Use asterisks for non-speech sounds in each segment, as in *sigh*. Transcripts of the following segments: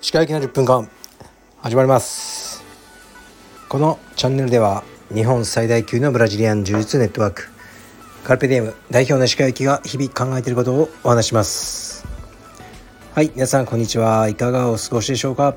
歯科行きの10分間始まります。このチャンネルでは日本最大級のブラジリアン柔術ネットワークカルペディエム代表の歯科行きが日々考えていることをお話します。はい皆さんこんにちは。いかがお過ごしでしょうか、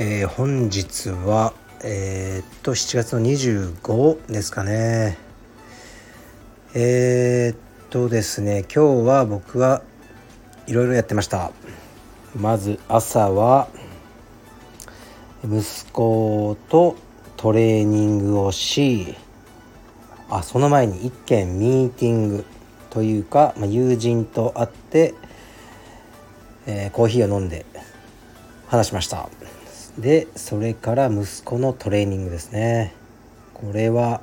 えー、本日はえー、っと7月の25ですかね。えー、っとですね今日は僕はいろいろやってました。まず朝は息子とトレーニングをしあその前に一件ミーティングというか、まあ、友人と会って、えー、コーヒーを飲んで話しました。でそれから息子のトレーニングですね。これは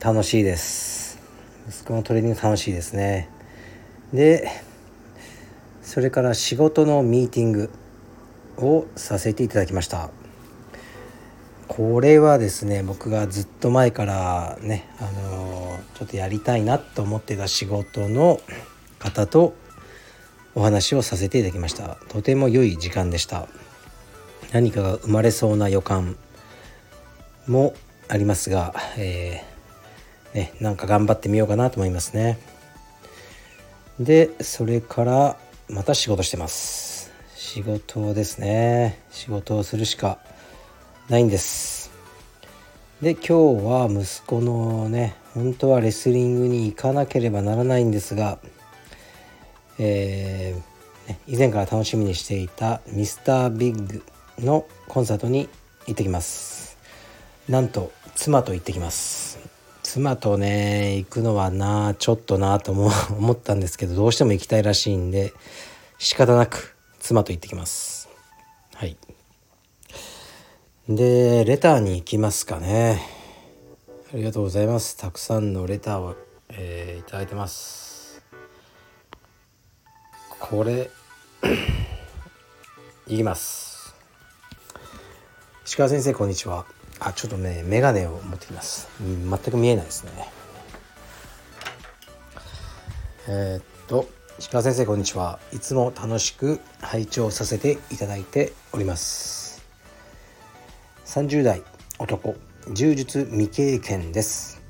楽しいです。息子のトレーニング楽しいですね。でそれから仕事のミーティングをさせていただきました。これはですね僕がずっと前からねあのちょっとやりたいなと思ってた仕事の方とお話をさせていただきました。とても良い時間でした。何かが生まれそうな予感もありますが、えー、ね、なんか頑張ってみようかなと思いますね。でそれからまた仕事してます。仕事ですね。仕事をするしかないんです。で今日は息子のね本当はレスリングに行かなければならないんですが、えー、以前から楽しみにしていたミスタービッグのコンサートに行ってきます。なんと妻と行ってきます。妻とね行くのはなちょっとなとも思ったんですけどどうしても行きたいらしいんで仕方なく妻と行ってきます。はい。でレターに行きますかね。ありがとうございます。たくさんのレターを、えー、いただいてます。これ *clears throat* いきます。石川先生こんにちは。あちょっとね眼鏡を持ってきます、うん、全く見えないですね。えー、っと石川先生こんにちは。いつも楽しく拝聴させていただいております。30代男。柔術未経験です。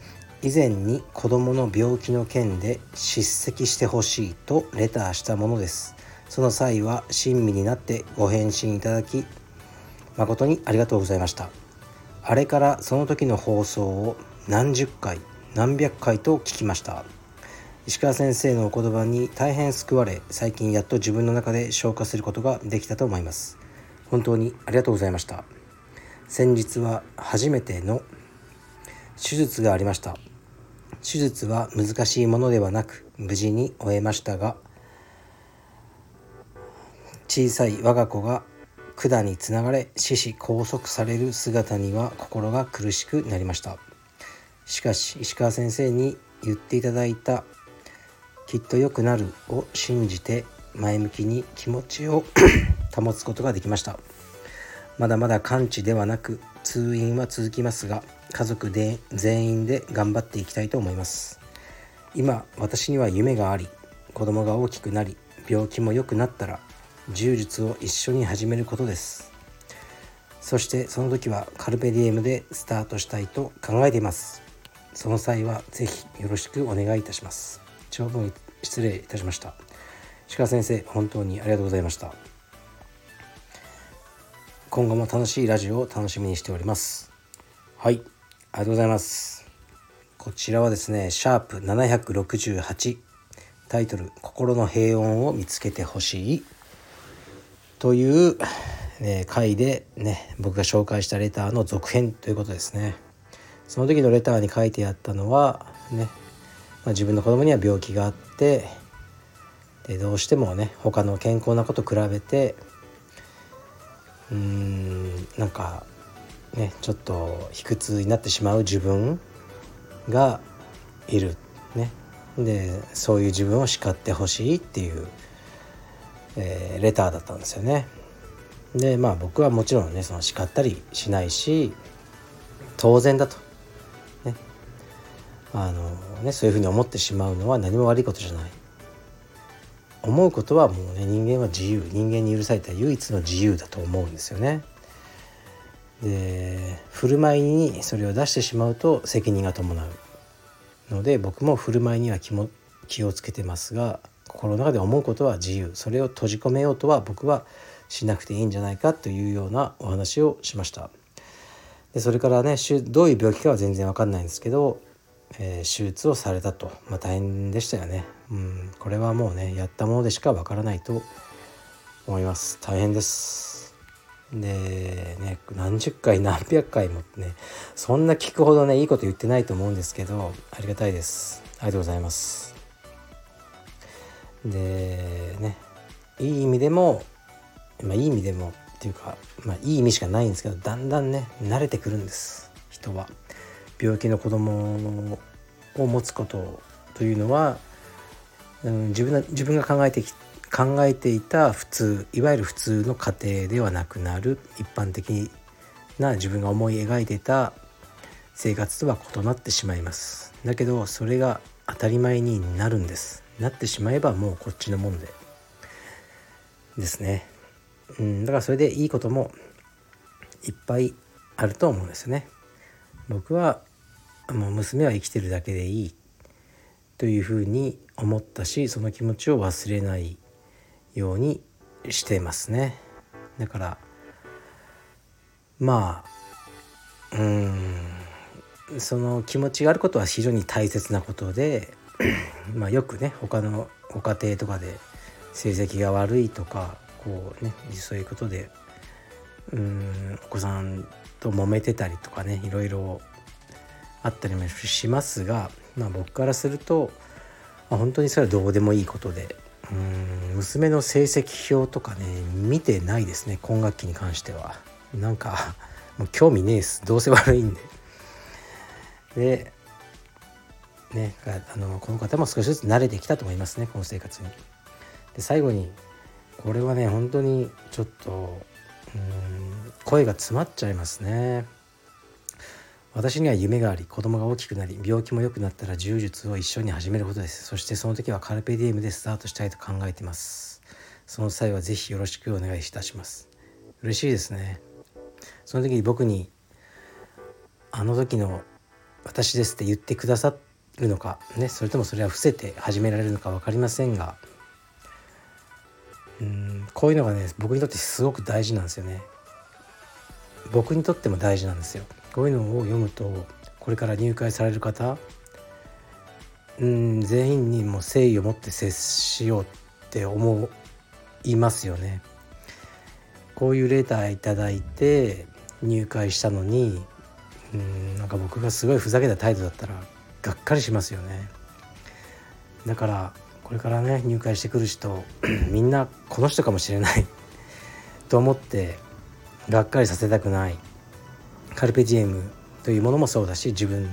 以前に子供の病気の件で叱責してほしいとレターしたものです。その際は親身になってご返信いただき誠にありがとうございました。あれからその時の放送を何十回何百回と聞きました。石川先生のお言葉に大変救われ最近やっと自分の中で消化することができたと思います。本当にありがとうございました。先日は初めての手術がありました。手術は難しいものではなく無事に終えましたが小さい我が子が管につながれ死死拘束される姿には心が苦しくなりました。しかし石川先生に言っていただいた「きっと良くなる」を信じて前向きに気持ちを *coughs* 保つことができました。まだまだ完治ではなく通院は続きますが家族で全員で頑張っていきたいと思います。今私には夢があり子供が大きくなり病気も良くなったら柔術を一緒に始めることです。そしてその時はカルペディエムでスタートしたいと考えています。その際は是非よろしくお願いいたします。長文失礼いたしました。鹿先生本当にありがとうございました。今後も楽しいラジオを楽しみにしております。はいありがとうございます。こちらはですねシャープ768タイトル「心の平穏を見つけてほしい」という、ね、回でね僕が紹介したレターの続編ということですね。その時のレターに書いてあったのはね、まあ、自分の子供には病気があってでどうしてもね他の健康な子と比べてうーんなんかねちょっと卑屈になってしまう自分がいる。ね。でそういう自分を叱ってほしいっていうえー、レターだったんですよね。でまあ僕はもちろんねその叱ったりしないし当然だと、ね、あの、ね、そういうふうに思ってしまうのは何も悪いことじゃない思うことはもうね人間は自由人間に許された唯一の自由だと思うんですよね。で振る舞いにそれを出してしまうと責任が伴うので僕も振る舞いには気も気をつけてますが心の中で思うことは自由。それを閉じ込めようとは僕はしなくていいんじゃないかというようなお話をしました。でそれからねどういう病気かは全然わかんないんですけどえー、手術をされたと、まあ、大変でしたよね、うん、これはもうねやったものでしかわからないと思います。大変です。でね何十回何百回もねそんな聞くほどねいいこと言ってないと思うんですけどありがたいです。ありがとうございます。でねいい意味でもまあいい意味でもっていうかまあいい意味しかないんですけどだんだんね慣れてくるんです人は。病気の子供を持つことというのは、うん、自分自分が考えて考えていた普通いわゆる普通の家庭ではなくなる一般的な自分が思い描いていた生活とは異なってしまいますだけどそれが当たり前になるんですなってしまえばもうこっちのもんでですね、うん、だからそれでいいこともいっぱいあると思うんですよね。僕はもう娘は生きてるだけでいいというふうに思ったしその気持ちを忘れないようにしてますね。だからまあうんその気持ちがあることは非常に大切なことで *clears throat* まあよくね他のご家庭とかで成績が悪いとかこうねそういうことでうんお子さんと揉めてたりとかねいろいろあったりもしますが、まあ、僕からすると、まあ、本当にそれはどうでもいいことでうん娘の成績表とかね見てないですね今学期に関しては。なんかもう興味ねえです。どうせ悪いんで。でねあのこの方も少しずつ慣れてきたと思いますねこの生活に。で最後にこれはね本当にちょっとうん声が詰まっちゃいますね。私には夢があり子供が大きくなり病気も良くなったら柔術を一緒に始めることです。そしてその時はカルペディエムでスタートしたいと考えてます。その際は是非よろしくお願いいたします。嬉しいですね。その時に僕にあの時の私ですって言ってくださったるのかねそれともそれは伏せて始められるのか分かりませんがうんこういうのがね僕にとってすごく大事なんですよね僕にとっても大事なんですよこういうのを読むとこれから入会される方うん全員にも誠意を持って接しようって思いますよね。こういうレーターいただいて入会したのにうんなんか僕がすごいふざけた態度だったらがっかりしますよね。だからこれからね入会してくる人 *clears throat* みんなこの人かもしれない。と思ってがっかりさせたくない。カルペディエムというものもそうだし自分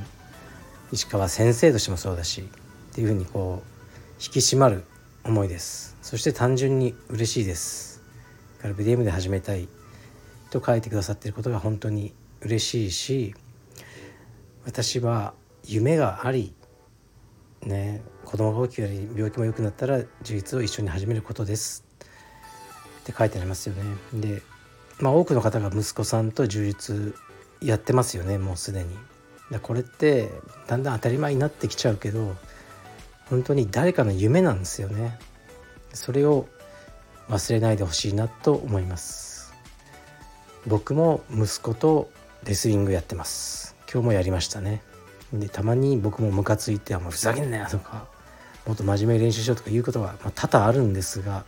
石川先生としてもそうだしっていうふうにこう引き締まる思いです。そして単純に嬉しいです。カルペディエムで始めたい。と書いてくださっていることが本当に嬉しいし私は夢がありね子供が大きくなり病気も良くなったら自立を一緒に始めることですって書いてありますよねでまあ多くの方が息子さんと充実やってますよねもうすでに。でこれってだんだん当たり前になってきちゃうけど本当に誰かの夢なんですよね。それを忘れないでほしいなと思います。僕も息子とレスリングやってます。今日もやりましたね。でたまに僕もムカついて「もうふざけんなよ」とかもっと真面目に練習しようとかいうことは、まあ、多々あるんですが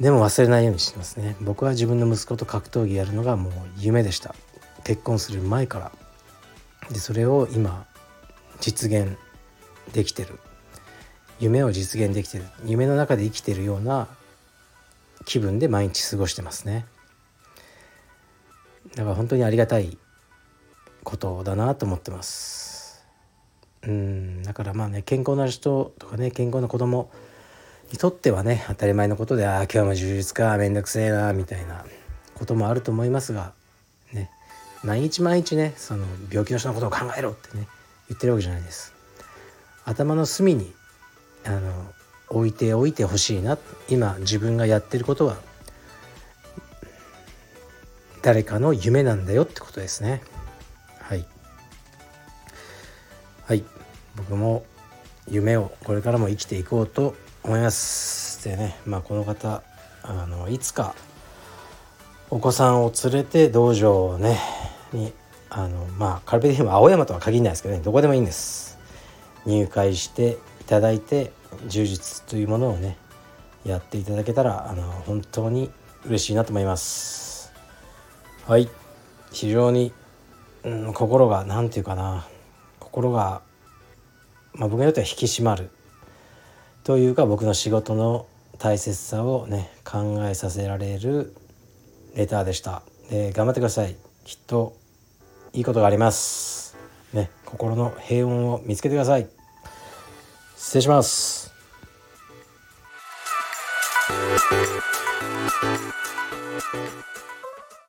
でも忘れないようにしてますね。僕は自分の息子と格闘技やるのがもう夢でした。結婚する前から。でそれを今実現できてる。夢を実現できてる。夢の中で生きてるような気分で毎日過ごしてますね。だから本当にありがたいことだなと思ってます。うんだからまあね健康な人とかね健康な子供にとってはね当たり前のことでああ今日も充実かめんどくせえなみたいなこともあると思いますがね毎日毎日ねその病気の人のことを考えろってね言ってるわけじゃないです。頭の隅にあの置いておいてほしいな今自分がやってることは誰かの夢なんだよってことですね。はい。僕も夢をこれからも生きていこうと思います。でねまあこの方あのいつかお子さんを連れて道場をねにあのまあカルペディウム青山とは限らないですけどねどこでもいいんです。入会していただいて充実というものをねやっていただけたらあの本当に嬉しいなと思います。はい。非常に、うん、心が何て言うかな。心が、まあ、僕にとっては引き締まる。というか僕の仕事の大切さをね考えさせられるレターでした。で頑張ってください。きっといいことがあります。ね心の平穏を見つけてください。失礼します。Thank you.